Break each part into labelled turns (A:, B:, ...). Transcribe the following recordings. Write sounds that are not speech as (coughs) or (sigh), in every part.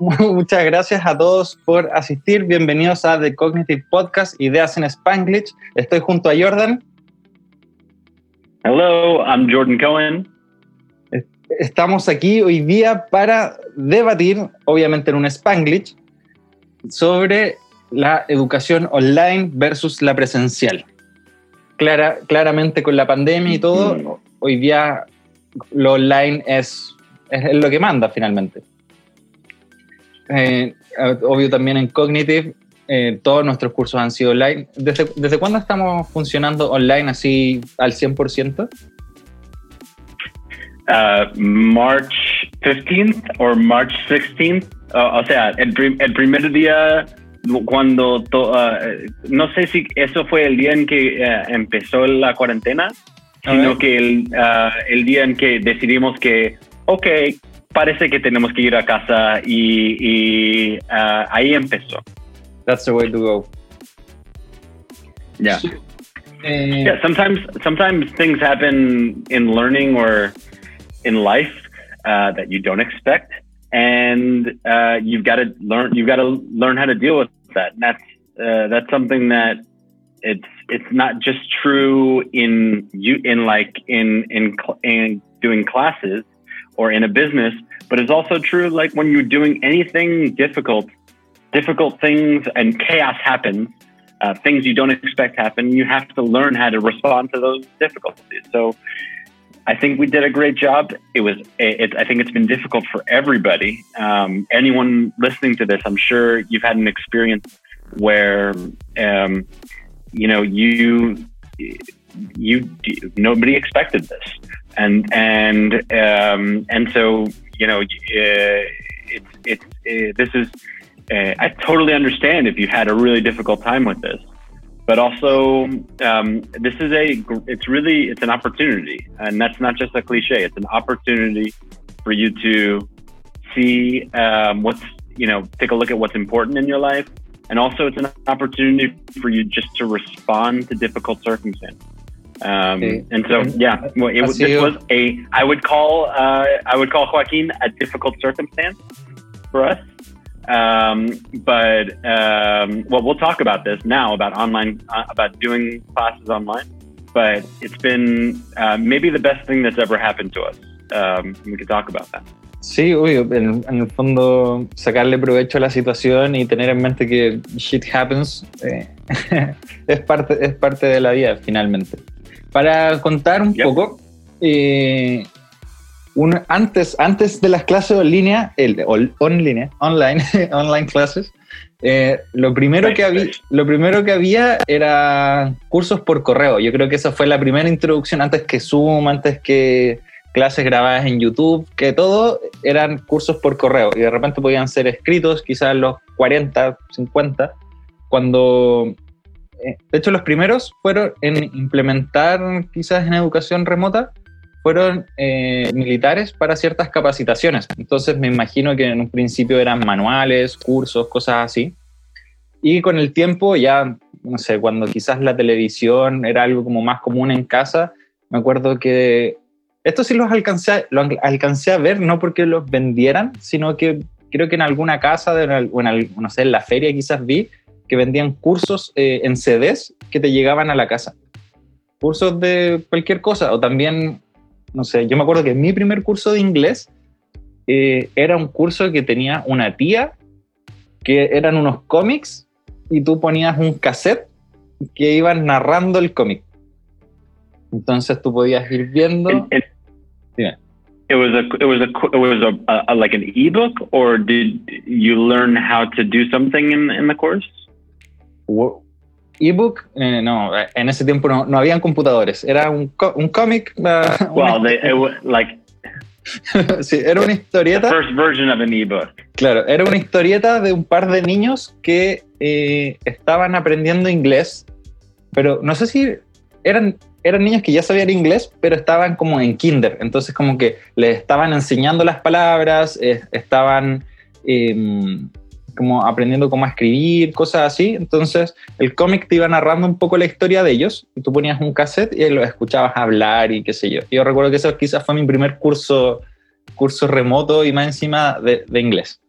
A: (laughs) Muchas gracias a todos por asistir. Bienvenidos a The Cognitive Podcast, Ideas en Spanglish. Estoy junto a Jordan.
B: Hello, I'm Jordan Cohen.
A: Estamos aquí hoy día para debatir, obviamente en un Spanglish, sobre la educación online versus la presencial. Clara, claramente con la pandemia y todo, mm. hoy día lo online es, es lo que manda finalmente. Eh, obvio también en Cognitive, eh, todos nuestros cursos han sido online. ¿Desde, ¿Desde cuándo estamos funcionando online así al 100%?
B: Uh, March 15th o March 16th. o sea, el, el, primer día cuando, uh, no sé si eso fue el día en que uh, empezó la cuarentena, sino que el, uh, el día en que decidimos que, ok, parece que tenemos que ir a casa y, y uh, ahí empezó.
A: That's the way to go.
B: Yeah. Uh, yeah. Sometimes, sometimes things happen in learning or in life uh, that you don't expect, and uh, you've got to learn. You've got to learn how to deal with that. And that's uh, that's something that it's it's not just true in you in like in in in doing classes or in a business, but it's also true like when you're doing anything difficult, difficult things and chaos happens, uh, things you don't expect happen, you have to learn how to respond to those difficulties. So I think we did a great job. It was, it, I think it's been difficult for everybody. Um, anyone listening to this, I'm sure you've had an experience where, um, you know, you, you, nobody expected this and and um, and so you know, uh, it's it's uh, this is. Uh, I totally understand if you had a really difficult time with this, but also um, this is a. It's really it's an opportunity, and that's not just a cliche. It's an opportunity for you to see um, what's you know take a look at what's important in your life, and also it's an opportunity for you just to respond to difficult circumstances. Um, sí. And so, yeah, well, it, this was a I would call uh, I would call Joaquin a difficult circumstance for us. Um, but um, well, we'll talk about this now about online uh, about doing classes online. But it's been uh, maybe the best thing that's ever happened to us. Um, we could talk about that.
A: Sí, obvio, en, en, el fondo sacarle provecho a la situación y tener en mente que shit happens eh, (laughs) es, parte, es parte de la vida finalmente. Para contar un poco, eh, antes, antes de las clases en línea, el, on línea, online, (laughs) online clases, eh, lo, primero que había, lo primero que había era cursos por correo. Yo creo que esa fue la primera introducción antes que Zoom, antes que clases grabadas en YouTube, que todo eran cursos por correo. Y de repente podían ser escritos, quizás los 40, 50, cuando de hecho, los primeros fueron en implementar quizás en educación remota, fueron eh, militares para ciertas capacitaciones. Entonces me imagino que en un principio eran manuales, cursos, cosas así. Y con el tiempo ya, no sé, cuando quizás la televisión era algo como más común en casa, me acuerdo que esto sí los alcancé, lo alcancé a ver, no porque los vendieran, sino que creo que en alguna casa, de, en, no sé, en la feria quizás vi, que vendían cursos eh, en CDs que te llegaban a la casa. Cursos de cualquier cosa, o también, no sé, yo me acuerdo que mi primer curso de inglés eh, era un curso que tenía una tía, que eran unos cómics, y tú ponías un cassette que iban narrando el cómic. Entonces tú podías ir viendo.
B: It, it, it was a it was a it was a, a, like an ebook, or did you learn how to do something in in the course?
A: Ebook, eh, no, en ese tiempo no, no habían computadores, era un, un cómic. (laughs)
B: Uh, well, they, it, like, (laughs)
A: sí, era una historieta.
B: The first version of an ebook.
A: Claro, era una historieta de un par de niños que eh, estaban aprendiendo inglés, pero no sé si eran, eran niños que ya sabían inglés, pero estaban como en kinder, entonces como que les estaban enseñando las palabras, eh, estaban eh, como aprendiendo cómo escribir, cosas así. Entonces, el cómic te iba narrando un poco la historia de ellos y tú ponías un cassette y los escuchabas hablar y qué sé yo. Yo recuerdo que eso quizás fue mi primer curso, curso remoto y más encima de, de inglés.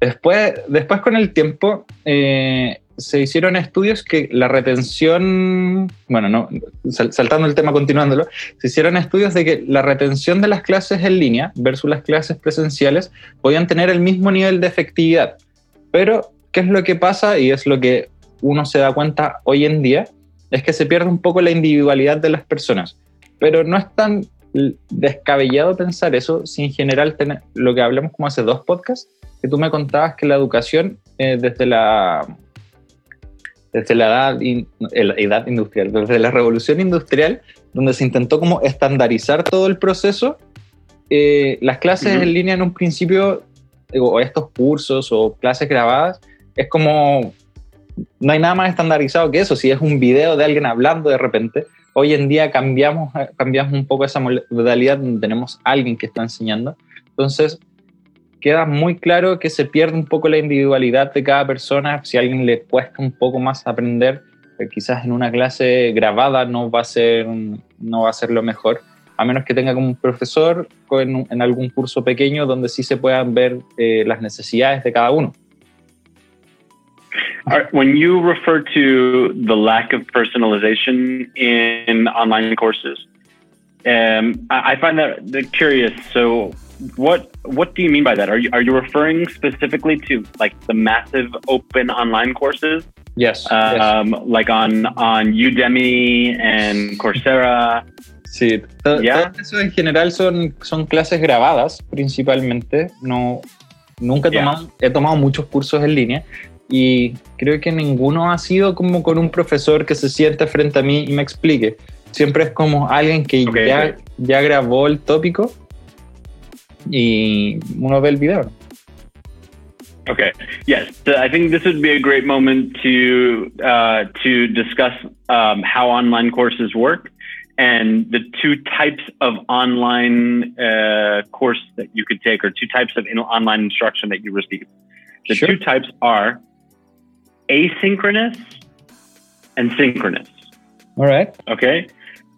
A: Después, después con el tiempo, eh, se hicieron estudios que la retención, bueno, no, saltando el tema, continuándolo, se hicieron estudios de que la retención de las clases en línea versus las clases presenciales podían tener el mismo nivel de efectividad. Pero, ¿qué es lo que pasa? Y es lo que uno se da cuenta hoy en día, es que se pierde un poco la individualidad de las personas. Pero no es tan descabellado pensar eso si en general lo que hablamos como hace dos podcasts, que tú me contabas que la educación eh, desde la desde la edad, la edad industrial, desde la revolución industrial, donde se intentó como estandarizar todo el proceso, eh, las clases en línea en un principio, o estos cursos o clases grabadas, es como, no hay nada más estandarizado que eso, si es un video de alguien hablando de repente, hoy en día cambiamos, cambiamos un poco esa modalidad donde tenemos alguien que está enseñando, entonces queda muy claro que se pierde un poco la individualidad de cada persona. Si a alguien le cuesta un poco más aprender, eh, quizás en una clase grabada no va a ser, no va a ser lo mejor, a menos que tenga como un profesor en, en algún curso pequeño donde sí se puedan ver eh, las necesidades de cada uno.
B: When you refer to the lack of personalization in online courses, um, I find that curious. So, what what do you mean by that? Are you are you referring specifically to like the massive open online courses?
A: Yes.
B: Um,
A: yes.
B: like on on Udemy and Coursera.
A: Sí, todo, yeah. todo, eso en general son, son clases grabadas principalmente. No, nunca he tomado, he tomado muchos cursos en línea y creo que ninguno ha sido como con un profesor que se siente frente a mí y me explique. Siempre es como alguien que okay, ya, okay. ya grabó el tópico y uno ve el video.
B: Okay. Yes, so I think this would be a great moment to uh, to discuss um, how online courses work and the two types of online uh, course that you could take, or two types of in online instruction that you receive. The sure. two types are asynchronous and synchronous.
A: All right.
B: Okay.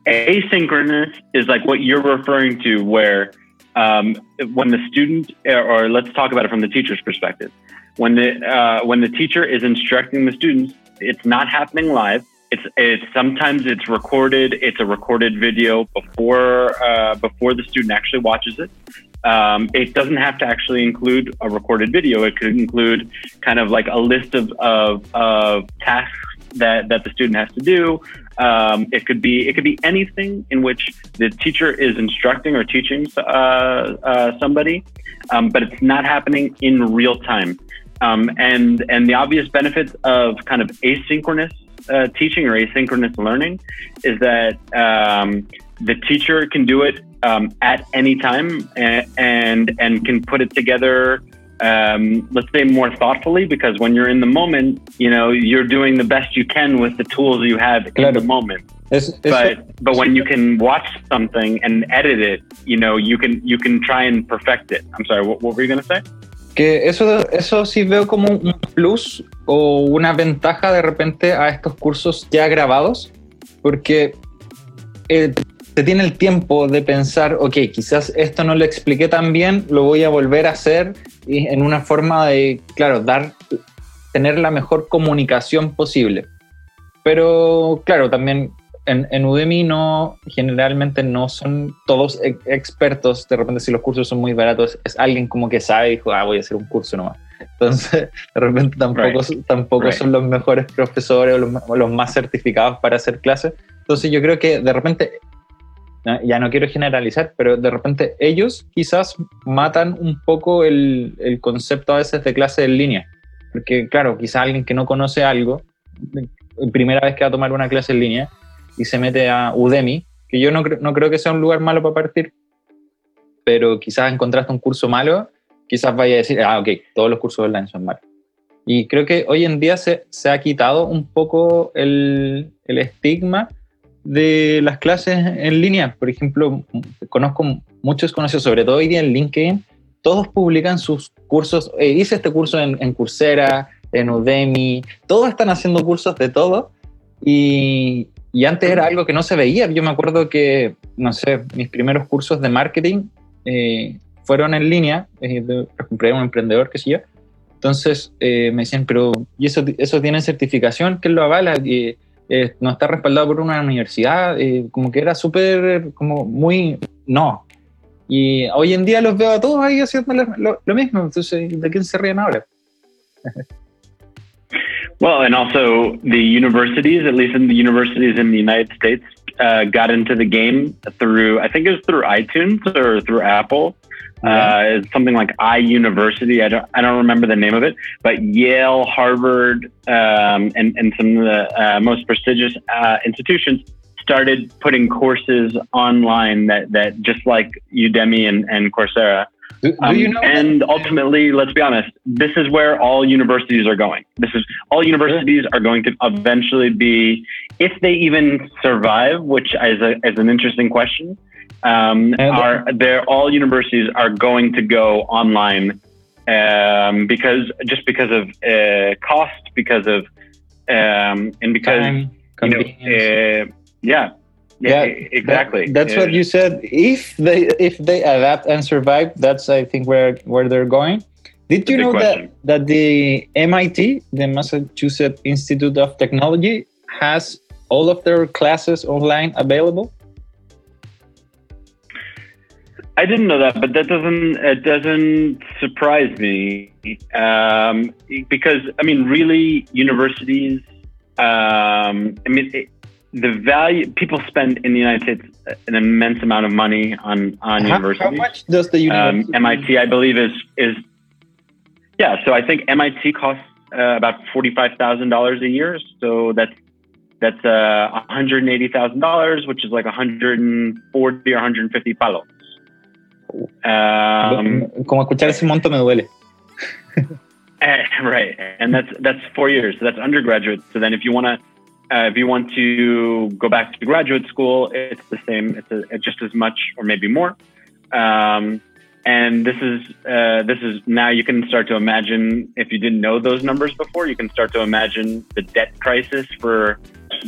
B: Asynchronous is like what you're referring to, where um, when the student, or let's talk about it from the teacher's perspective, when the uh, when the teacher is instructing the students, it's not happening live. It's, it's sometimes it's recorded. It's a recorded video before uh, before the student actually watches it. Um, it doesn't have to actually include a recorded video. It could include kind of like a list of, of, of tasks that, that the student has to do. Um, it could be it could be anything in which the teacher is instructing or teaching uh, uh, somebody, um, but it's not happening in real time. Um, and and the obvious benefits of kind of asynchronous uh, teaching or asynchronous learning is that um, the teacher can do it um, at any time and, and and can put it together um, let's say more thoughtfully because when you're in the moment, you know, you're doing the best you can with the tools you have claro. in the moment. Es, but but when you can watch something and edit it, you know, you can you can try and perfect it. I'm sorry, what, what were you going to say?
A: Que eso, eso sí veo como un plus o una ventaja de repente a estos cursos ya grabados, porque eh, tiene el tiempo de pensar, ok, quizás esto no lo expliqué tan bien, lo voy a volver a hacer y en una forma de, claro, dar, tener la mejor comunicación posible. Pero claro, también en, en Udemy no, generalmente no son todos expertos, de repente si los cursos son muy baratos, es alguien como que sabe y dijo, ah, voy a hacer un curso nomás. Entonces, (laughs) de repente tampoco, right. tampoco right. son los mejores profesores o los, o los más certificados para hacer clases. Entonces yo creo que de repente ya no quiero generalizar, pero de repente ellos quizás matan un poco el, el, concepto a veces de clase en línea. Porque claro, quizás alguien que no conoce algo, primera vez que va a tomar una clase en línea y se mete a Udemy, que yo no, no creo que sea un lugar malo para partir, pero quizás encontraste un curso malo, quizás vaya a decir, ah, ok, todos los cursos online son malos. Y creo que hoy en día se, se ha quitado un poco el, el estigma de las clases en línea. Por ejemplo, conozco muchos conocidos, sobre todo hoy día en LinkedIn, todos publican sus cursos. Eh, hice este curso en, en, Coursera, en Udemy, todos están haciendo cursos de todo. Y, y, antes era algo que no se veía. Yo me acuerdo que, no sé, mis primeros cursos de marketing eh, fueron en línea. Eh, compré un emprendedor, qué sé yo. Entonces eh, me decían, pero ¿y eso, eso tiene certificación? ¿Quién lo avala? Eh, no está respaldado por una universidad, como que era súper, como muy, no. Y hoy en día los veo a todos ahí haciendo lo, lo mismo, entonces, ¿de quién se ríen ahora? (laughs)
B: Well, and also the universities, at least in the universities in the United States, uh, got into the game through, I think it was through iTunes or through Apple. Uh, it's something like iUniversity. I don't, I don't remember the name of it, but Yale, Harvard, um, and, and some of the uh, most prestigious uh, institutions started putting courses online that, that just like Udemy and, and Coursera
A: do, do um, you know
B: and ultimately, let's be honest, this is where all universities are going. This is all universities are going to eventually be, if they even survive, which is, a, is an interesting question. Um, are there all universities are going to go online um, because just because of uh, cost, because of um, and because Time, you know, uh, yeah, yeah, exactly.
A: That, that's yeah. what you said. If they if they adapt and survive, that's I think where where they're going. Did you know that that the MIT, the Massachusetts Institute of Technology, has all of their classes online available?
B: I didn't know that, but that doesn't it doesn't surprise me um, because I mean, really, universities. Um, I mean, it, the value people spend in the United States an immense amount of money on on how, universities. How
A: much does the um,
B: university? Um, MIT, I believe, is is yeah. So I think MIT costs uh, about forty five thousand dollars a year. So that's that's uh, one hundred eighty thousand dollars, which is like one hundred and forty or one hundred and fifty palos.
A: Um, Como escuchar ese monto me duele. (laughs)
B: Eh, right, and that's that's four years. So that's undergraduate. So then, if you want to uh, if you want to go back to graduate school, it's the same. It's, a, it's just as much or maybe more. Um, and this is uh, this is now you can start to imagine if you didn't know those numbers before, you can start to imagine the debt crisis for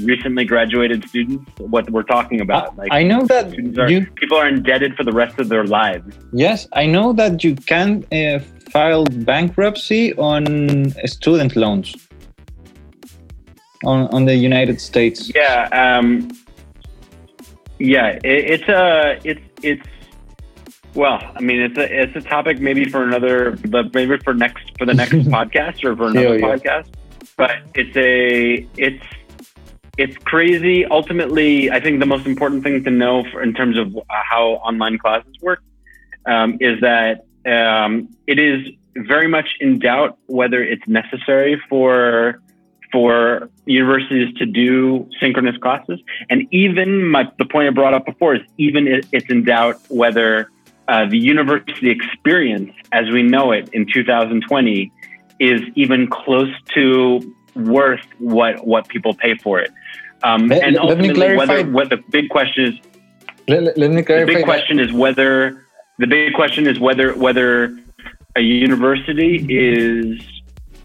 B: recently graduated students. What we're talking about.
A: Like I know that
B: are, you, people are indebted for the rest of their lives.
A: Yes, I know that you can uh, file bankruptcy on student loans on, on the United States?
B: Yeah, um, yeah, it, it's a it's it's well, I mean, it's a it's a topic maybe for another, but maybe for next for the next (laughs) podcast or for another yeah, podcast. But it's a it's it's crazy. Ultimately, I think the most important thing to know for, in terms of how online classes work um, is that um, it is very much in doubt whether it's necessary for for universities to do synchronous classes. And even my, the point I brought up before is even it's in doubt whether uh, the university experience as we know it in 2020 is even close to worth what, what people pay for it. Um,
A: let,
B: and
A: ultimately,
B: whether, what the big question is,
A: let, let me clarify.
B: The big question is whether the big question is whether whether a university is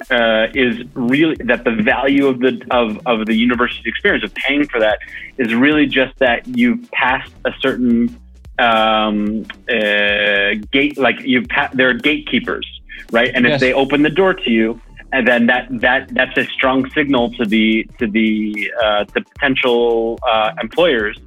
B: uh, is really that the value of the of, of the university experience of paying for that is really just that you've passed a certain um, uh, gate like you've pa- there are gatekeepers right and yes. if they open the door to you and then that that that's a strong signal to the to the uh, to potential uh, employers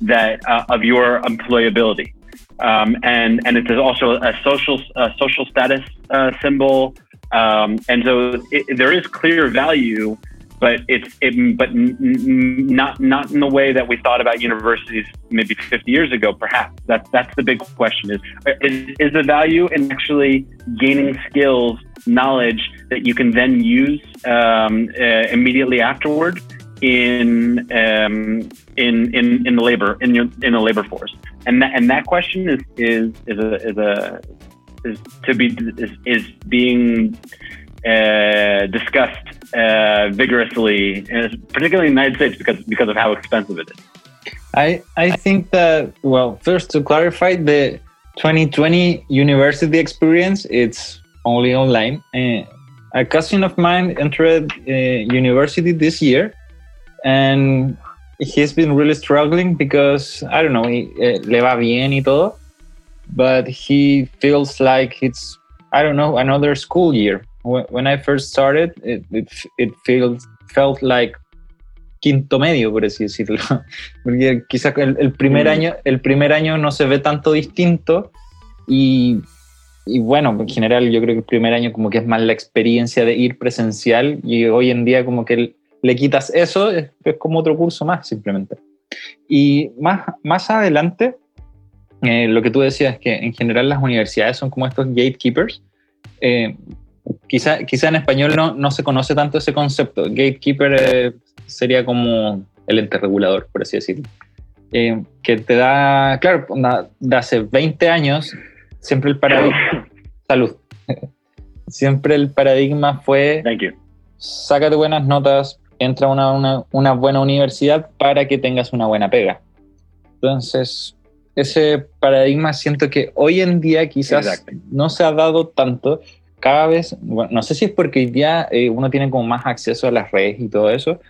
B: that uh, of your employability um, and and it is also a social a social status uh, symbol um, and so it, there is clear value, but it's it, but n- n- not not in the way that we thought about universities maybe 50 years ago. Perhaps that's that's the big question: is is, is the value in actually gaining skills, knowledge that you can then use um, uh, immediately afterward in um, in in in the labor in your in the labor force, and that and that question is is is a is a is to be is, is being uh, discussed uh, vigorously, particularly in the United States because because of how expensive it is.
A: I I think that well, first to clarify the 2020 university experience, it's only online. Uh, a cousin of mine entered uh, university this year, and he's been really struggling because I don't know, he, uh, le va bien y todo, but he feels like it's I don't know another school year when I first started, it, it, it feels, felt like quinto medio, por así decirlo. (laughs) Porque quizás el, el primer, mm. año, el primer año no se ve tanto distinto y, y, bueno, en general yo creo que el primer año como que es más la experiencia de ir presencial y hoy en día como que le quitas eso, es, como otro curso más simplemente. Y más, más adelante, eh, lo que tú decías es que en general las universidades son como estos gatekeepers. Eh, quizá, quizá en español no, no se conoce tanto ese concepto. Gatekeeper eh, sería como el ente regulador, por así decirlo. Eh, que te da, claro, de hace 20 años, siempre el paradigma, (coughs) salud, (laughs) siempre el paradigma fue,
B: Thank you.
A: sácate buenas notas, entra a una, una, una, buena universidad para que tengas una buena pega. Entonces, ese paradigma siento que hoy en día quizás Exacto. no se ha dado tanto, cada vez, bueno, no sé si es porque hoy día eh, uno tiene como más acceso a las redes y todo eso,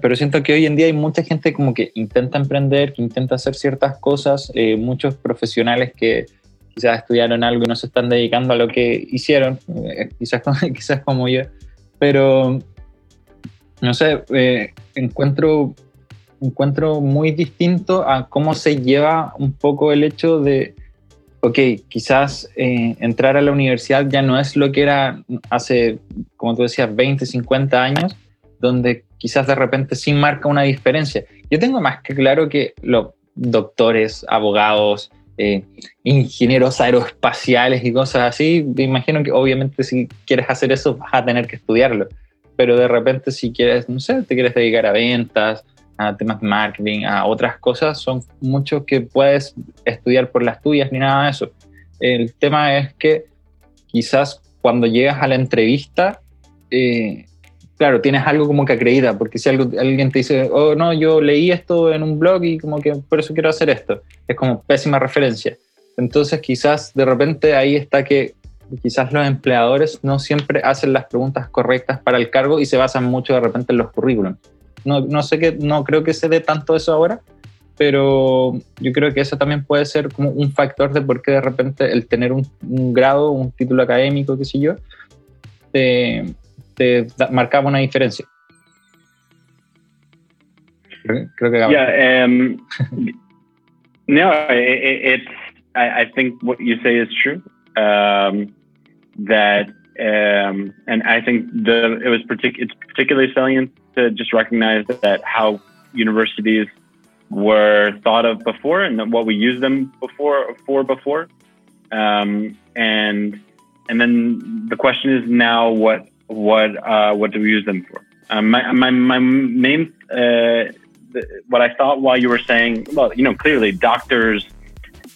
A: pero siento que hoy en día hay mucha gente como que intenta emprender, que intenta hacer ciertas cosas, eh, muchos profesionales que quizás estudiaron algo y no se están dedicando a lo que hicieron, eh, quizás, (laughs) quizás como yo, pero no sé, eh, encuentro, encuentro muy distinto a cómo se lleva un poco el hecho de, ok, quizás eh, entrar a la universidad ya no es lo que era hace, como tú decías, 20, 50 años, donde quizás de repente sí marca una diferencia. Yo tengo más que claro que los doctores, abogados, eh, ingenieros aeroespaciales y cosas así, me imagino que obviamente si quieres hacer eso vas a tener que estudiarlo, pero de repente si quieres, no sé, te quieres dedicar a ventas, a temas marketing, a otras cosas, son muchos que puedes estudiar por las tuyas ni nada de eso. El tema es que quizás cuando llegas a la entrevista, eh, claro, tienes algo como que acredita, porque si alguien te dice, oh, no, yo leí esto en un blog y como que por eso quiero hacer esto, es como pésima referencia. Entonces quizás de repente ahí está que quizás los empleadores no siempre hacen las preguntas correctas para el cargo y se basan mucho de repente en los currículums. No, no sé que, no creo que se dé tanto eso ahora, pero yo creo que eso también puede ser como un factor de por qué de repente el tener un, un grado, un título académico, qué sé yo, te, te marcaba una diferencia.
B: Creo que yeah, um, (laughs) no, it, it's. I, I, think what you say is true. Um, that um, and I think the it was partic- it's particularly salient to just recognize that how universities were thought of before and what we used them before for before, um, and and then the question is now what what uh, what do we use them for? Um, my, my my main uh, what I thought while you were saying, well, you know, clearly doctors,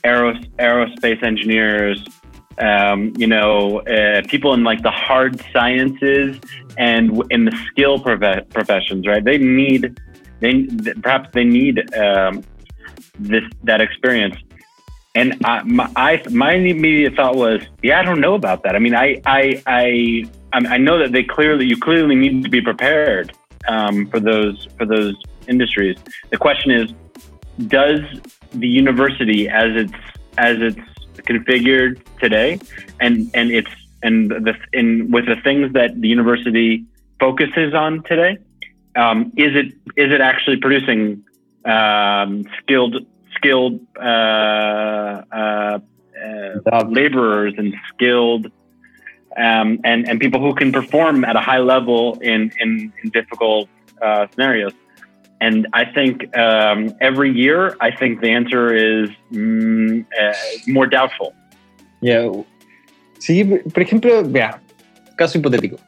B: aeros, aerospace engineers, um, you know, uh, people in like the hard sciences and in the skill prof- professions, right? They need, they perhaps they need um, this that experience. And I, my, I, my immediate thought was, yeah, I don't know about that. I mean, I, I, I I know that they clearly you clearly need to be prepared um, for those for those industries. The question is, does the university as it's as it's configured today, and and it's and the in with the things that the university focuses on today, um, is it is it actually producing um, skilled skilled uh, uh, uh, laborers and skilled um, and and people who can perform at a high level in in, in difficult uh, scenarios. And I think um, every year, I think the answer is mm, uh, more doubtful.
A: Yeah. Sí, por ejemplo, vea, caso hipotético.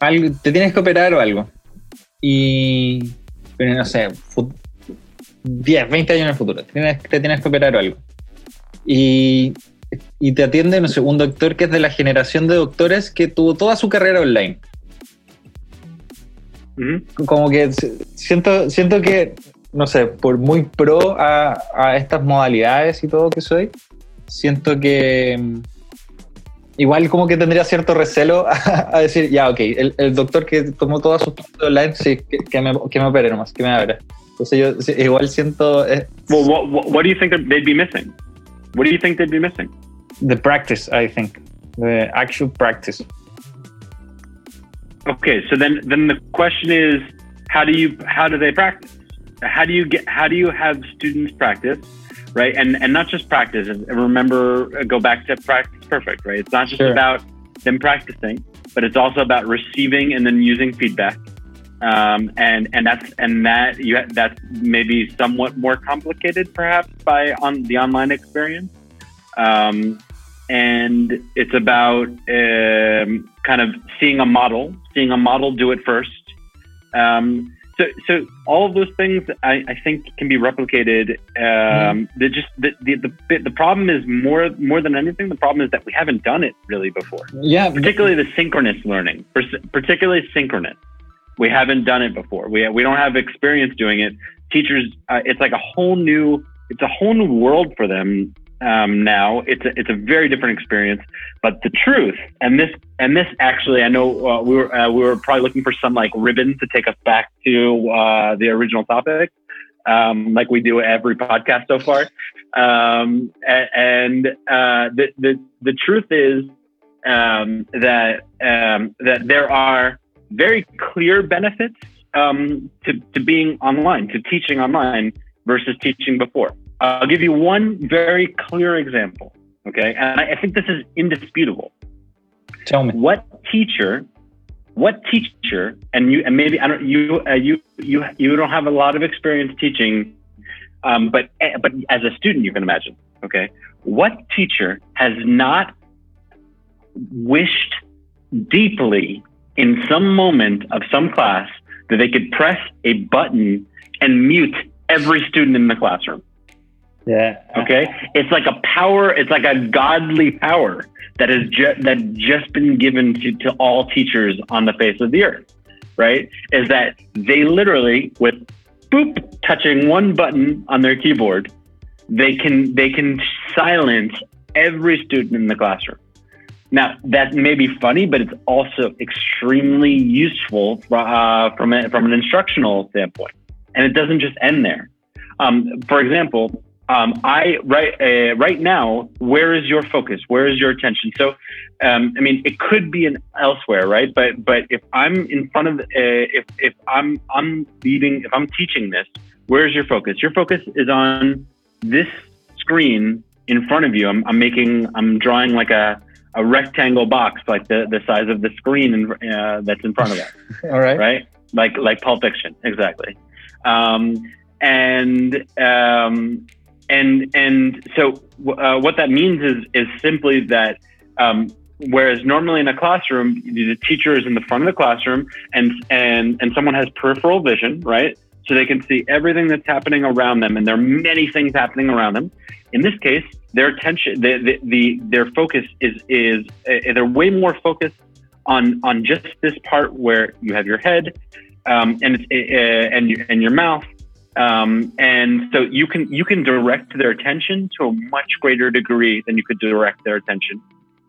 A: Algo, te tienes que operar o algo. Y, no sé, 10, 20 años en el futuro, te tienes, te tienes que operar o algo. Y y te atiende, no sé, un doctor que es de la generación de doctores que tuvo toda su carrera online. Como que siento, siento que, no sé, por muy pro a, a, estas modalidades y todo que soy, siento que mm, igual como que tendría cierto recelo (laughs) a, decir, ya, ok, el, el, doctor que tomó toda su online, sí, que, que, me, que me opere nomás, que me abra. Entonces yo igual siento... Eh,
B: well, what, what do you think they'd be missing? What do you think they'd be missing?
A: The practice, I think. the actual practice.
B: Okay, so then then the question is, how do you how do they practice? How do you get how do you have students practice, right? And and not just practice. And Remember, go back to practice perfect, right? It's not just sure. about them practicing, but it's also about receiving and then using feedback. Um, and and that's and that you that's maybe somewhat more complicated perhaps by on the online experience. Um, and it's about um, kind of seeing a model, seeing a model do it first. Um, so, so all of those things I, I think can be replicated. Um, mm. just the, the, the the problem is more more than anything. The problem is that we haven't done it really before.
A: Yeah,
B: particularly the synchronous learning, particularly synchronous. We haven't done it before. We we don't have experience doing it. Teachers, uh, it's like a whole new it's a whole new world for them um, now. It's a, it's a very different experience. But the truth, and this and this actually, I know uh, we were uh, we were probably looking for some like ribbon to take us back to uh, the original topic, um, like we do every podcast so far. Um, and uh, the the the truth is um, that um, that there are very clear benefits um, to to being online, to teaching online versus teaching before. I'll give you one very clear example. Okay. And I, I think this is indisputable.
A: Tell me.
B: What teacher, what teacher, and you, and maybe I don't, you, uh, you, you, you don't have a lot of experience teaching, um, but, eh, but as a student, you can imagine. Okay. What teacher has not wished deeply in some moment of some class that they could press a button and mute every student in the classroom?
A: Yeah.
B: Okay. It's like a power. It's like a godly power that has just that just been given to, to all teachers on the face of the earth. Right? Is that they literally with boop touching one button on their keyboard, they can they can silence every student in the classroom. Now that may be funny, but it's also extremely useful uh, from a, from an instructional standpoint, and it doesn't just end there. Um, for example, um, I right uh, right now, where is your focus? Where is your attention? So, um, I mean, it could be in elsewhere, right? But but if I'm in front of, uh, if if I'm I'm leading, if I'm teaching this, where is your focus? Your focus is on this screen in front of you. I'm, I'm making, I'm drawing like a a rectangle box, like the the size of the screen in, uh, that's in front of us. (laughs)
A: All right,
B: right, like like Pulp Fiction, exactly. Um, and um, and and so uh, what that means is is simply that um, whereas normally in a classroom the teacher is in the front of the classroom and and and someone has peripheral vision right? So they can see everything that's happening around them and there are many things happening around them. In this case their attention the, the, the their focus is is uh, they're way more focused on on just this part where you have your head um, and uh, and and your mouth um, and so you can you can direct their attention to a much greater degree than you could direct their attention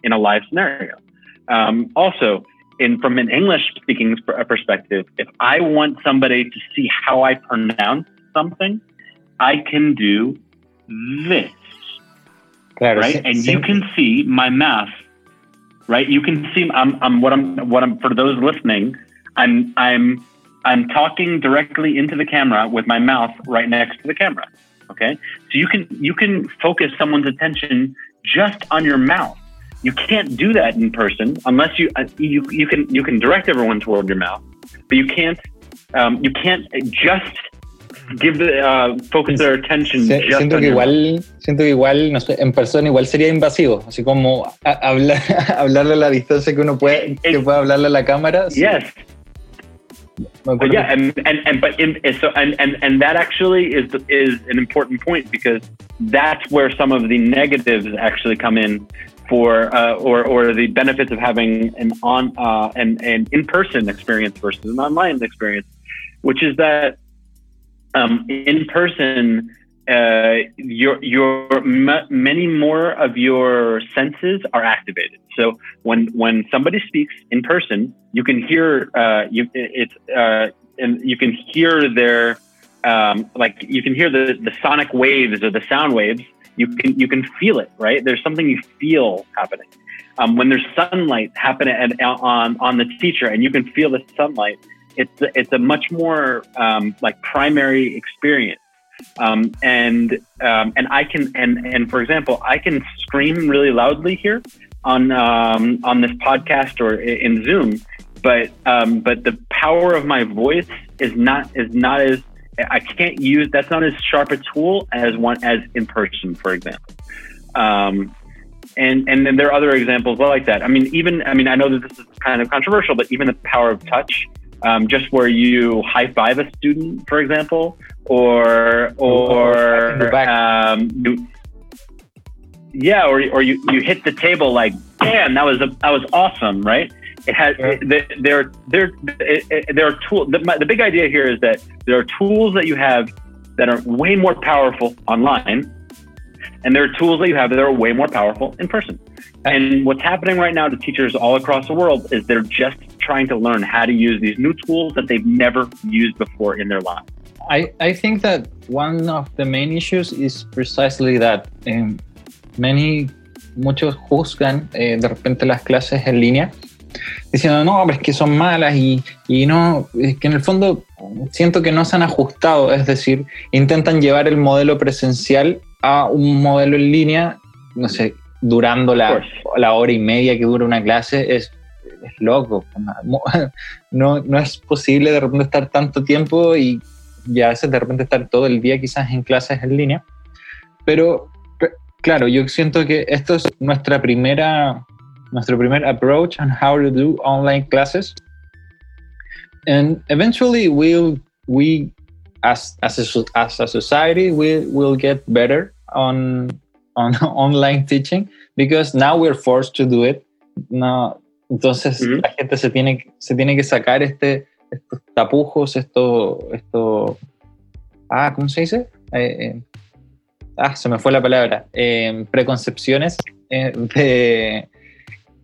B: in a live scenario. Um, also, in from an English speaking perspective, if I want somebody to see how I pronounce something, I can do this, right? And you can see my mouth, right? You can see I'm, I'm what I'm what I'm for those listening. I'm I'm I'm talking directly into the camera with my mouth right next to the camera. Okay. So you can you can focus someone's attention just on your mouth. You can't do that in person unless you uh, you you can you can direct everyone toward your mouth, but you can't um, you can't just give the, uh, focus their attention.
A: Se,
B: just
A: siento que igual siento que igual no sé, en persona igual sería invasivo, así como a, hablar (laughs) hablarle a la distancia que uno puede que pueda hablarle a la cámara.
B: Yes. Yeah, and, and, and but in, so and, and and that actually is is an important point because that's where some of the negatives actually come in for uh, or or the benefits of having an on uh, an an in person experience versus an online experience, which is that um, in person uh, your your m- many more of your senses are activated. So when when somebody speaks in person, you can hear uh, you it's uh, and you can hear their um, like you can hear the the sonic waves or the sound waves. You can you can feel it right. There's something you feel happening. Um, when there's sunlight happening at, on on the teacher, and you can feel the sunlight, it's it's a much more um, like primary experience. Um, and um, and I can and and for example, I can scream really loudly here on um, on this podcast or in Zoom, but um, but the power of my voice is not is not as I can't use that's not as sharp a tool as one as in person, for example. Um, and and then there are other examples like that. I mean, even I mean, I know that this is kind of controversial, but even the power of touch, um, just where you high five a student, for example, or or um, you, yeah, or or you you hit the table like, damn, that was a, that was awesome, right? It has there there there are tools. The, the big idea here is that there are tools that you have that are way more powerful online, and there are tools that you have that are way more powerful in person. And what's happening right now to teachers all across the world is they're just trying to learn how to use these new tools that they've never used before in their lives.
A: I, I think that one of the main issues is precisely that um, many, muchos juzgan eh, de repente las clases en línea diciendo, no, pero es que son malas y, y no, es que en el fondo siento que no se han ajustado, es decir, intentan llevar el modelo presencial a un modelo en línea, no sé, durando la, la hora y media que dura una clase, es, es loco. (laughs) No, no es posible de repente estar tanto tiempo y, y a veces de repente estar todo el día quizás en clases en línea. Pero claro, yo siento que esto es nuestra primera nuestro primer approach on how to do online classes. And eventually we'll, we, as, as, a, as a society, we will get better on, on (laughs) online teaching because now we're forced to do it. No, entonces mm -hmm. la gente se tiene, se tiene que sacar este, estos tapujos, esto, esto, ah, ¿cómo se dice? Eh, eh, ah, se me fue la palabra, eh, preconcepciones eh, de,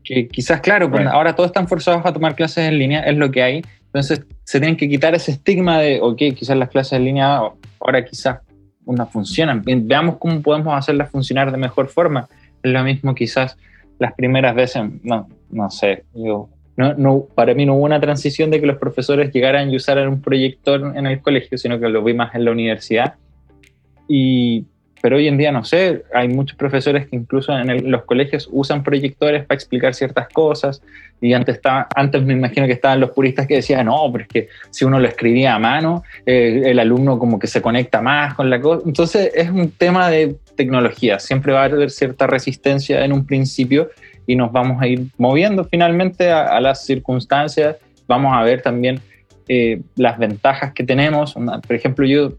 A: que quizás, claro, pues ahora todos están forzados a tomar clases en línea, es lo que hay. Entonces se tienen que quitar ese estigma de, ok, quizás las clases en línea ahora quizás no funcionan. Veamos cómo podemos hacerlas funcionar de mejor forma. Es lo mismo quizás las primeras veces, no, no sé, yo, no, no, para mí no hubo una transición de que los profesores llegaran y usaran un proyector en el colegio, sino que lo vi más en la universidad. Y pero hoy en día no sé, hay muchos profesores que incluso en los colegios usan proyectores para explicar ciertas cosas y antes, estaba, antes me imagino que estaban los puristas que decían, no, pero es que si uno lo escribía a mano, eh, el alumno como que se conecta más con la cosa. Entonces es un tema de tecnología, siempre va a haber cierta resistencia en un principio y nos vamos a ir moviendo finalmente a, las circunstancias, vamos a ver también eh, las ventajas que tenemos. Por ejemplo, yo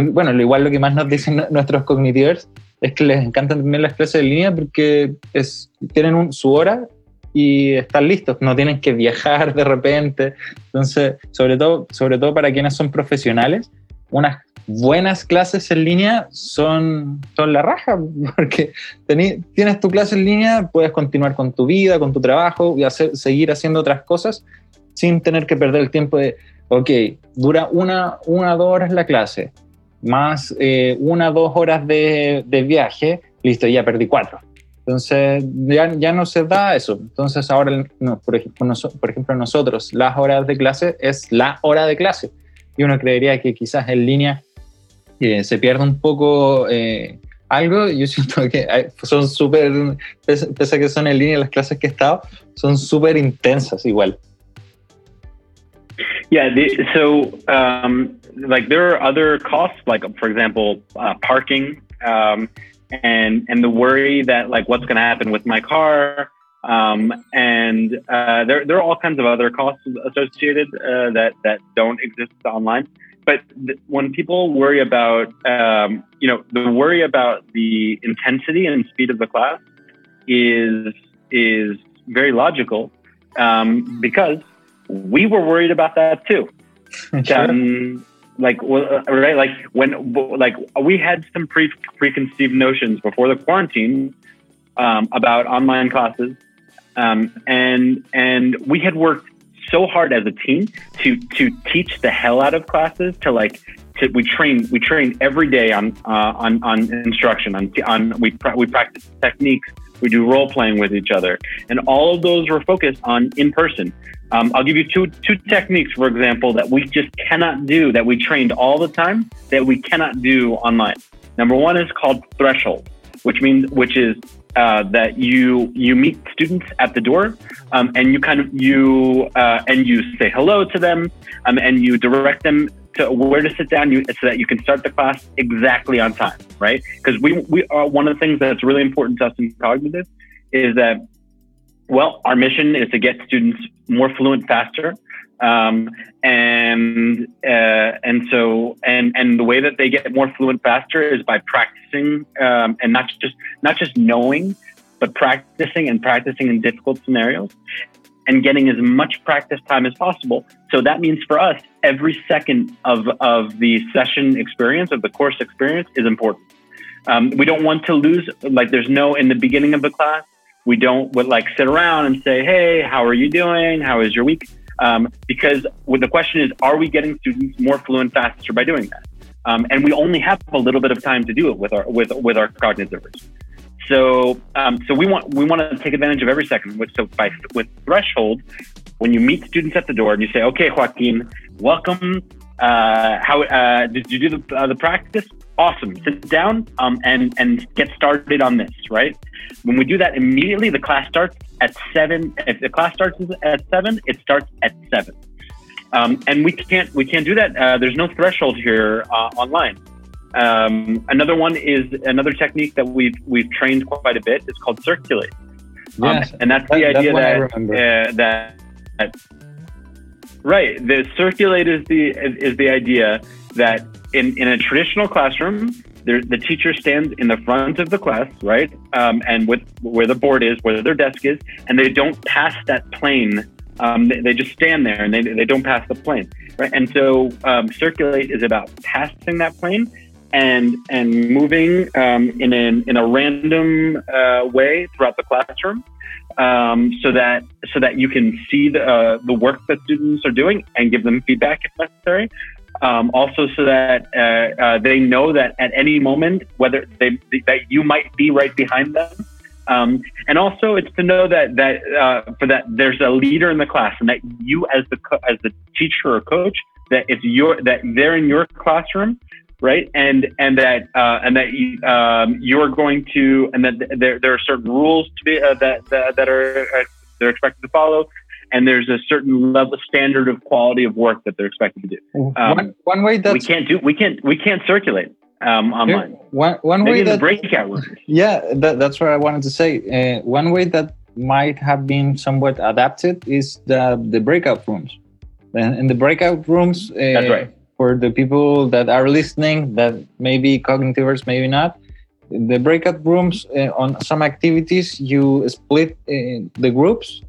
A: bueno, lo igual lo que más nos dicen (laughs) nuestros cognitivos es que les encantan también las clases en línea porque es, tienen su hora y están listos, no tienen que viajar de repente. Entonces, sobre todo, sobre todo para quienes son profesionales, unas buenas clases en línea son, son la raja, (laughs) porque tienes tu clase en línea, puedes continuar con tu vida, con tu trabajo y hacer, seguir haciendo otras cosas sin tener que perder el tiempo de, ok, dura una, una dos horas la clase, más eh, una dos horas de, de, viaje, listo, ya perdí cuatro. Entonces ya, ya no se da eso. Entonces ahora, no, por, ejemplo, por ejemplo, nosotros, las horas de clase es la hora de clase. Y uno creería que quizás en línea eh, se pierde un poco eh, algo. Yo (laughs) siento que son súper, pese a que son en línea las clases que he estado, son súper intensas igual.
B: Yeah, the, so um, like there are other costs, like for example, uh, parking, um, and and the worry that like what's going to happen with my car, um, and uh, there there are all kinds of other costs associated uh, that that don't exist online. But th- when people worry about, um, you know, the worry about the intensity and speed of the class is is very logical um, because we were worried about that too. (laughs) Sure. Um, like uh, right like when like we had some pre preconceived notions before the quarantine um, about online classes um, and and we had worked so hard as a team to to teach the hell out of classes to like to, we train we train every day on uh, on on instruction on on we we practice techniques We do role playing with each other, and all of those were focused on in person. Um, I'll give you two two techniques, for example, that we just cannot do that we trained all the time that we cannot do online. Number one is called threshold, which means which is uh, that you you meet students at the door um, and you kind of you uh, and you say hello to them um, and you direct them to where to sit down you, so that you can start the class exactly on time, right? Because we we are one of the things that's really important to us in cognitive is that well, our mission is to get students more fluent faster. Um, and uh, and so and and the way that they get more fluent faster is by practicing um, and not just not just knowing, but practicing and practicing in difficult scenarios and getting as much practice time as possible. So that means for us, every second of, of the session experience, of the course experience, is important. Um, we don't want to lose, like, there's no, in the beginning of the class, we don't would like sit around and say, hey, how are you doing? How is your week? Um, because the question is, are we getting students more fluent faster by doing that? Um, and we only have a little bit of time to do it with our with with our cognitivers. So, um, so we want we want to take advantage of every second. With, so, by with threshold, when you meet students at the door and you say, "Okay, Joaquin, welcome. Uh, how uh, did you do the uh, the practice? Awesome. Sit down um, and and get started on this. Right. When we do that, immediately the class starts at seven. If the class starts at seven, it starts at seven. Um, and we can't we can't do that. Uh, there's no threshold here uh, online. Um, another one is another technique that we've we've trained quite a bit. It's called circulate,
A: um, yes,
B: and that's the idea that's that, uh, that, that right. The circulate is the is the idea that in in a traditional classroom, there, the teacher stands in the front of the class, right, um, and with where the board is, where their desk is, and they don't pass that plane. Um, they, they, just stand there and they, they don't pass the plane, right? And so um, circulate is about passing that plane and and moving um, in an in a random uh, way throughout the classroom, um, so that so that you can see the uh, the work that students are doing and give them feedback if necessary. Um, also, so that uh, uh they know that at any moment, whether they that you might be right behind them. Um, and also, it's to know that that uh, for that there's a leader in the class, and that you, as the as the teacher or coach, that it's your that they're in your classroom, right? And and that uh, and that um, you're going to and that there there are certain rules to be uh, that, that, that are uh, they're expected to follow, and there's a certain level standard of quality of work that they're expected to do.
A: Um, one, one way that
B: we can't do we can't we can't circulate. Um, online.
A: One, one
B: Maybe
A: way that
B: breakout rooms. (laughs)
A: Yeah, that, that's what I wanted to say. Uh, one way that might have been somewhat adapted is the the breakout rooms. And in the breakout rooms, uh,
B: that's right
A: for the people that are listening that maybe cognitivers, maybe not. The breakout rooms uh, on some activities, you split uh, the groups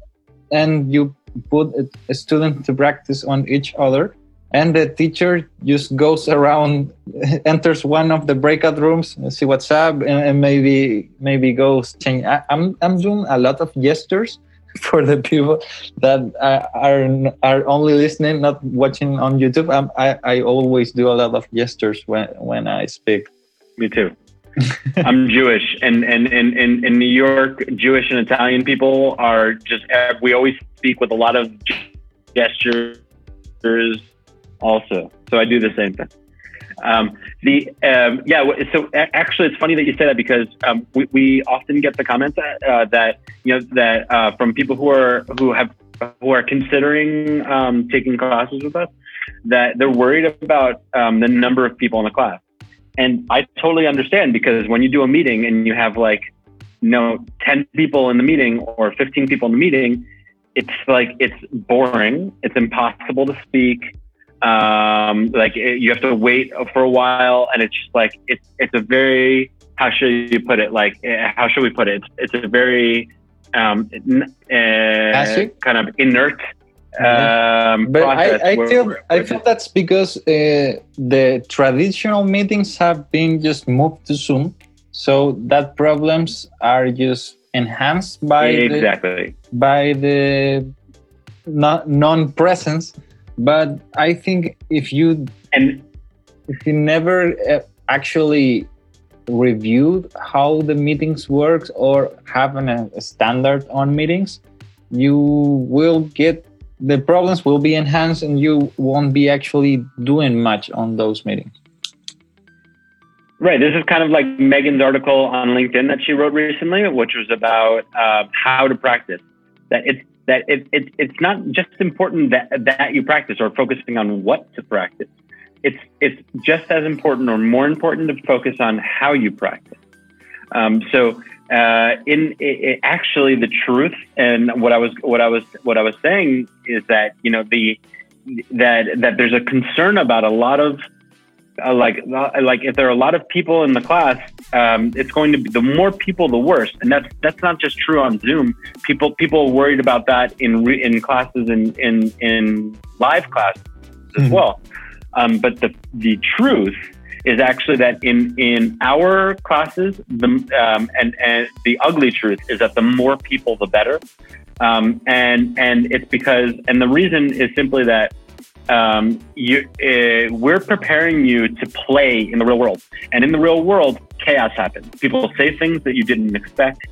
A: and you put a student to practice on each other. And the teacher just goes around, (laughs) enters one of the breakout rooms, uh, see what's up, and, and maybe maybe goes change. I, I'm I'm doing a lot of gestures (laughs) for the people that are are only listening, not watching on YouTube. I'm, i I always do a lot of gestures when when I speak.
B: Me too. I'm Jewish, and, and and in New York, Jewish and Italian people are just we always speak with a lot of gestures, also. So I do the same thing. Um, the um, yeah, so actually, it's funny that you say that because um, we, we often get the comments that, uh, that you know that uh, from people who are who have who are considering um, taking classes with us that they're worried about um, the number of people in the class, and I totally understand because when you do a meeting and you have like you know 10 people in the meeting or 15 people in the meeting it's like it's boring it's impossible to speak um, like it, you have to wait for a while, and it's just like it's it's a very how should you put it? Like eh, how should we put it? It's, it's a very um, uh, kind of inert um,
A: but I, I feel I feel that's because uh, the traditional meetings have been just moved to Zoom, so that problems are just enhanced by
B: exactly.
A: the, by the non-presence. But I think if you
B: and
A: if you never uh, actually reviewed how the meetings works or have an, a standard on meetings, you will get the problems will be enhanced and you won't be actually doing much on those meetings.
B: Right. This is kind of like Megan's article on LinkedIn that she wrote recently, which was about uh, how to practice. That it's that it, it, it's not just important that that you practice or focusing on what to practice. It's it's just as important or more important to focus on how you practice. Um, so uh, in it, it, actually the truth and what I was what I was what I was saying is that you know the that that there's a concern about a lot of uh, like uh, like if there are a lot of people in the class, um, it's going to be the more people, the worse. And that's that's not just true on Zoom. People people are worried about that in re, in classes in in in live classes as mm-hmm. well. Um, but the the truth is actually that in in our classes, the um, and and the ugly truth is that the more people, the better. Um, and and it's because and the reason is simply that um, you, uh, we're preparing you to play in the real world. And in the real world, chaos happens. People say things that you didn't expect.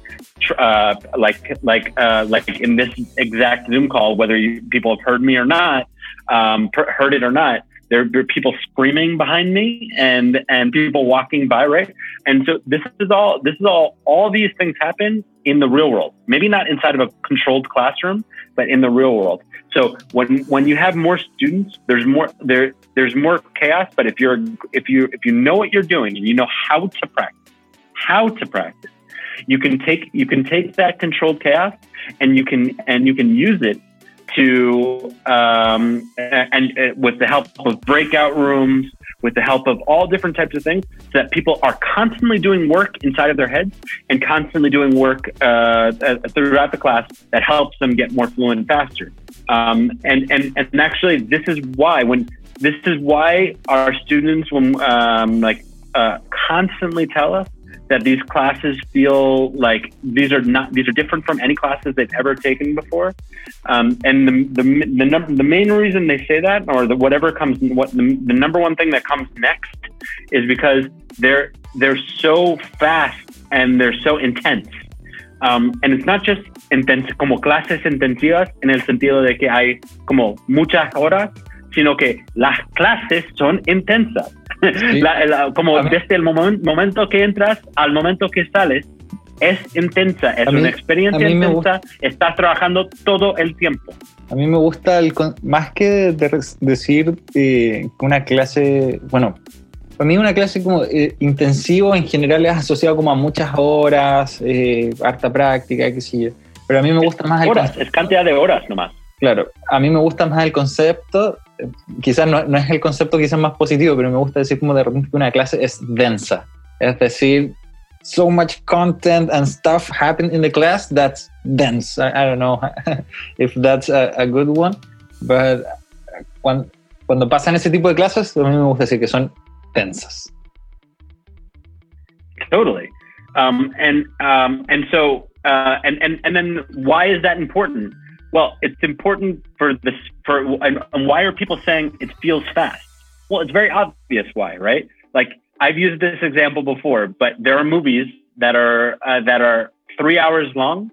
B: Uh, like like uh, like in this exact Zoom call, whether you, people have heard me or not, um, heard it or not, there, are people screaming behind me and and people walking by, right? And so this is all this is all all these things happen in the real world. Maybe not inside of a controlled classroom, but in the real world. So when when you have more students, there's more there there's more chaos. But if you're if you if you know what you're doing and you know how to practice, how to practice, you can take you can take that controlled chaos and you can and you can use it to um, and, uh, with the help of breakout rooms with the help of all different types of things so that people are constantly doing work inside of their heads and constantly doing work uh, uh, throughout the class that helps them get more fluent and faster. Um, and, and, and actually, this is why when this is why our students will um, like uh, constantly tell us that these classes feel like these are not these are different from any classes they've ever taken before. Um, and the the the, num- the main reason they say that, or the whatever comes, what the, the number one thing that comes next, is because they're they're so fast and they're so intense. Um, and it's not just intense, como clases intensivas en el sentido de que hay como muchas horas, sino que las clases son intensas. (laughs) como desde el momento que entras al momento que sales, es intensa, es una experiencia intensa, estás trabajando todo el tiempo.
A: A mí me gusta, el, más que decir eh, una clase, bueno, para mí una clase como eh, intensivo en general es asociado como a muchas horas, eh, harta práctica, qué sé yo. Pero a mí me gusta más
B: el horas, es cantidad de horas nomás.
A: Claro, a mí me gusta más el concepto quizás no, no, es el concepto quizás más positivo, pero me gusta decir como de repente que una clase es densa. Es decir, so much content and stuff happen in the class that's dense. I, I don't know (laughs) if that's a, a, good one, but cuando, cuando pasan ese tipo de clases, a mí me gusta decir que son densas.
B: Totally. Um, and um, and so uh, and and and then why is that important? Well, it's important for this for and, and why are people saying it feels fast? Well, it's very obvious why, right? Like I've used this example before, but there are movies that are uh, that are three hours long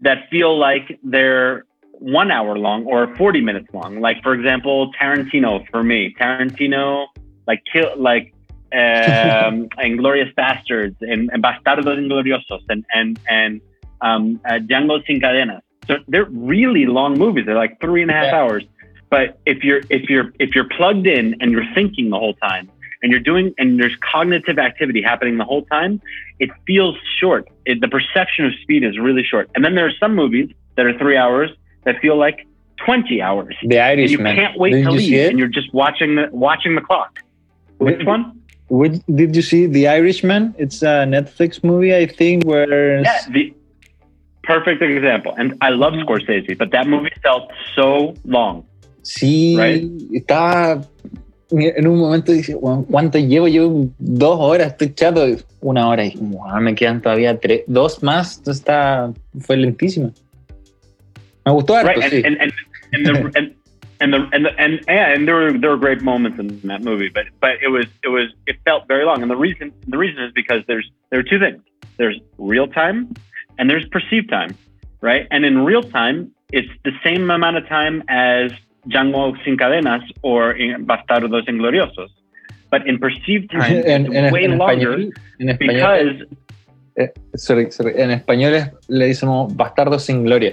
B: that feel like they're one hour long or 40 minutes long. Like for example, Tarantino for me, Tarantino like kill like um, (laughs) Inglourious Basterds and, and Bastardos Ingloriosos and and and um, uh, Django Sin Cadenas so they're really long movies. They're like three and a half yeah. hours. But if you're if you're if you're plugged in and you're thinking the whole time and you're doing and there's cognitive activity happening the whole time, it feels short. It, the perception of speed is really short. And then there are some movies that are three hours that feel like 20 hours.
A: The Irishman.
B: You can't wait did to leave, and you're just watching the watching the clock. Which one?
A: Which, did you see The Irishman? It's a Netflix movie, I think, where
B: yeah, the, perfect example. And I love Scorsese, but that movie felt so long.
A: Sí, right? estaba en un momento dice, ¿cuánto llevo? Yo dos horas, estoy chato, una hora y wow, me quedan todavía tres, dos más, está, fue lentísima. Me gustó harto,
B: right. and,
A: sí.
B: And, and, and, the, (laughs) and, and the and the, and and there were there were great moments in that movie, but but it was it was it felt very long, and the reason the reason is because there's there are two things: there's real time, and there's perceived time, right? And in real time, it's the same amount of time as Django sin cadenas or Bastardos Ingloriosos, but in perceived (laughs) time,
A: en,
B: it's
A: en,
B: way
A: en
B: longer
A: español, español,
B: because
A: eh, sorry, sorry, en español le decimos Bastardos sin gloria.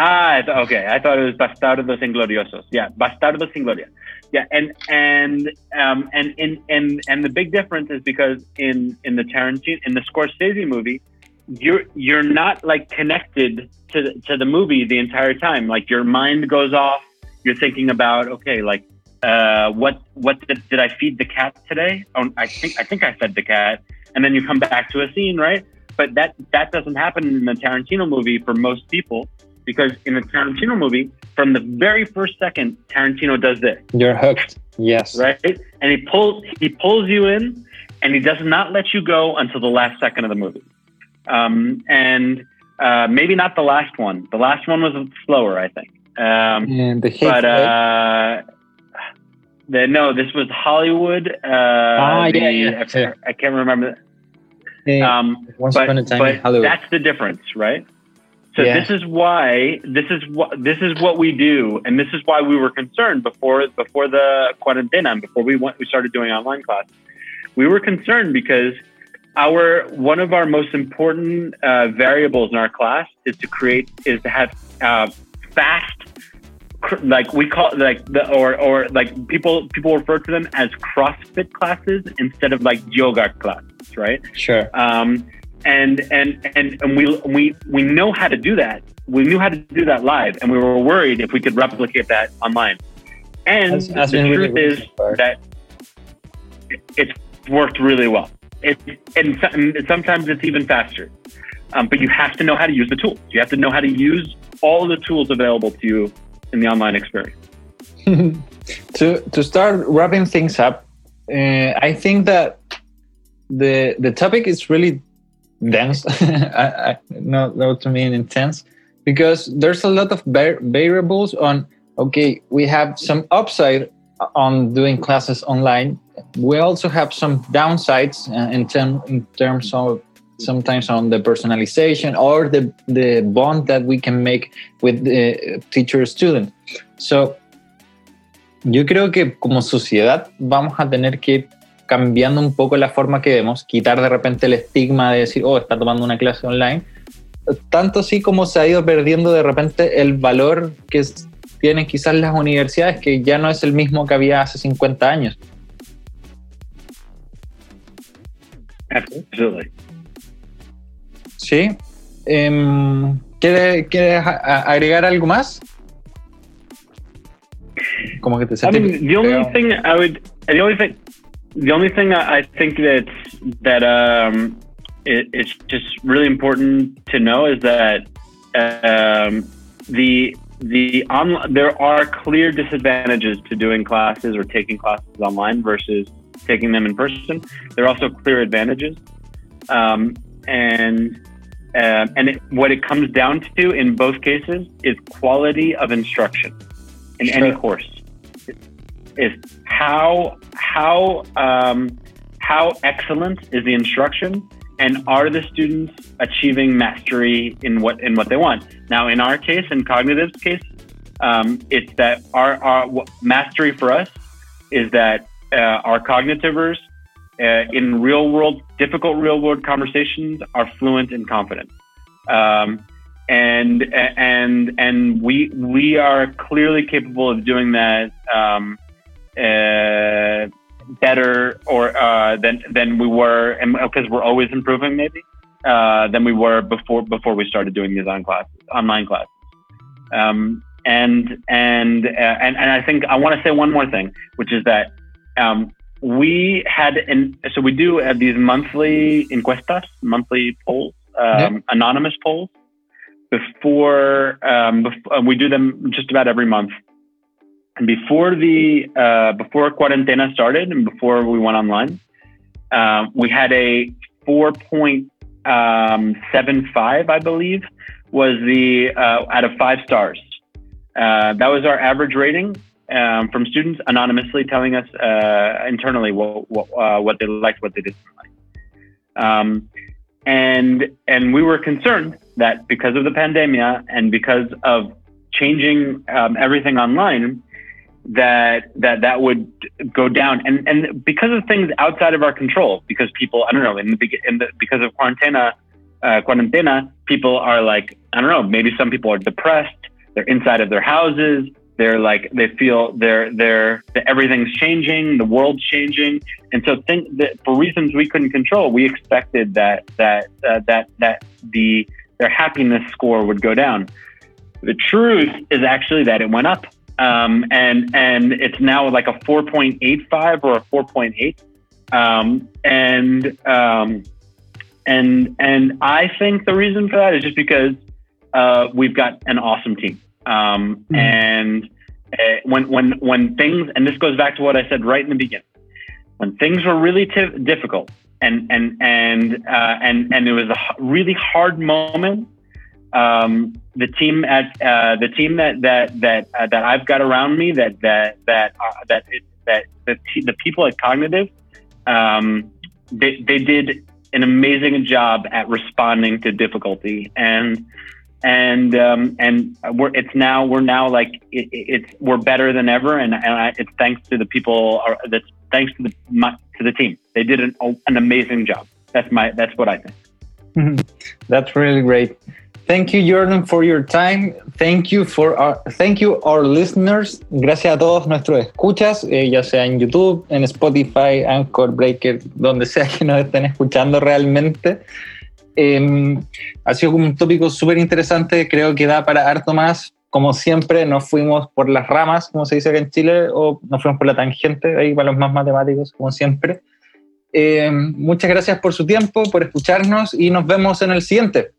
B: Ah, okay. I thought it was Bastardos Ingloriosos. Yeah, Bastardos sin Gloria. Yeah, and and um and and and and the big difference is because in in the Tarantino in the Scorsese movie, you're you're not like connected to the, to the movie the entire time. Like your mind goes off. You're thinking about okay, like uh, what what did, did I feed the cat today? Oh, I think I think I fed the cat, and then you come back to a scene, right? But that that doesn't happen in the Tarantino movie for most people because in a Tarantino movie, from the very first second, Tarantino does this,
A: You're hooked. Yes.
B: right? And he pulls he pulls you in, and he does not let you go until the last second of the movie. Um, and uh, maybe not the last one. The last one was slower, I think. Um,
A: And the Hateful
B: but uh, the, no, this was Hollywood. Uh,
A: Ah, yeah,
B: the-
A: yeah,
B: I,
A: yeah.
B: I can't remember.
A: Eh,
B: Um,
A: Once
B: but,
A: upon a time
B: but
A: Hollywood.
B: that's the difference, right? So
A: Yeah.
B: this is why this is what this is what we do, and this is why we were concerned before before the quarantena, and before we went we started doing online class. We were concerned because our one of our most important uh, variables in our class is to create is to have uh, fast like we call like the or or like people people refer to them as CrossFit classes instead of like yoga classes, right?
A: Sure.
B: um, and and and and we we we know how to do that. We knew how to do that live, and we were worried if we could replicate that online. And
A: That's- that's
B: the
A: been really
B: truth is that it's worked really well. It, and, and sometimes it's even faster. Um, but you have to know how to use the tools. You have to know how to use all the tools available to you in the online experience. (laughs)
A: to to start wrapping things up, uh, I think that the the topic is really dense. (laughs) I, I, not to mean intense, because there's a lot of variables on. Okay, we have some upside on doing classes online. We also have some downsides uh, in, term, in terms of sometimes on the personalization or the the bond that we can make with the teacher student. So yo creo que como sociedad vamos a tener que cambiando un poco la forma que vemos, quitar de repente el estigma de decir, oh, está tomando una clase online, tanto así como se ha ido perdiendo de repente el valor que tienen quizás las universidades, que ya no es el mismo que había hace 50 años.
B: Absolutely.
A: ¿Sí? Em, ¿quiere- ¿Quieres agregar algo más? Como que te
B: I
A: sentí-
B: mean, the only thing I would, the only thing, the only thing I I think that that um, it, it's just really important to know is that um, the the on there are clear disadvantages to doing classes or taking classes online versus taking them in person. There are also clear advantages, um, and um and it, what it comes down to in both cases is quality of instruction in any course is how how um, how excellent is the instruction and are the students achieving mastery in what in what they want? Now in our case in cognitive's case um, it's that our, our mastery for us is that uh, our cognitivers uh, in real world difficult real world conversations are fluent and confident. Um, and and and we we are clearly capable of doing that um, uh, better or uh, than than we were, and because we're always improving, maybe uh, than we were before before we started doing these on classes, online classes. Um, and and uh, and and I think I want to say one more thing, which is that um, we had so we do uh, these monthly encuestas, monthly polls, um, anonymous polls before, um, bef- uh, we do them just about every month. Before the uh, before quarantena started and before we went online, uh, we had a four point um, seven five, I believe, was the uh, out of five stars. Uh, that was our average rating um, from students anonymously telling us uh, internally what what, uh, what, they liked, what they didn't like. Um, and and we were concerned that because of the pandemic and because of changing um, everything online, that that that would go down. And and because of things outside of our control because people I don't know in the, in the because of quarantena uh, quarantena people are like I don't know maybe some people are depressed they're inside of their houses they're like they feel they're they're everything's changing the world's changing. And so think that for reasons we couldn't control we expected that that uh, that that the their happiness score would go down. The truth is actually that it went up um, and and it's now like a 4.85 or a 4.8, um, and um, and and I think the reason for that is just because uh, we've got an awesome team, mm-hmm. and uh, when when when things and this goes back to what I said right in the beginning, when things were really t- difficult and and and uh, and and it was a really hard moment um, the team at uh, the team that that that uh, that I've got around me that that that uh, that it, that the the people at Cognitive um, they they did an amazing job at responding to difficulty. And and um, and we're it's now we're now like it, it's we're better than ever. And, and I, it's thanks to the people that's thanks to the my, to the team. They did an, an amazing job. That's my that's what I think. (laughs)
A: That's really great Thank you, Jordan, for your time. Thank you for our, thank you, our listeners. Gracias a todos nuestros escuchas, eh, ya sea en YouTube, en Spotify, Anchor, Breaker, donde sea que nos estén escuchando realmente. Em, ha sido un tópico súper interesante, creo que da para harto más. Como siempre, nos fuimos por las ramas, como se dice acá en Chile, o nos fuimos por la tangente, ahí para los más matemáticos, como siempre. Em, muchas gracias por su tiempo, por escucharnos y nos vemos en el siguiente.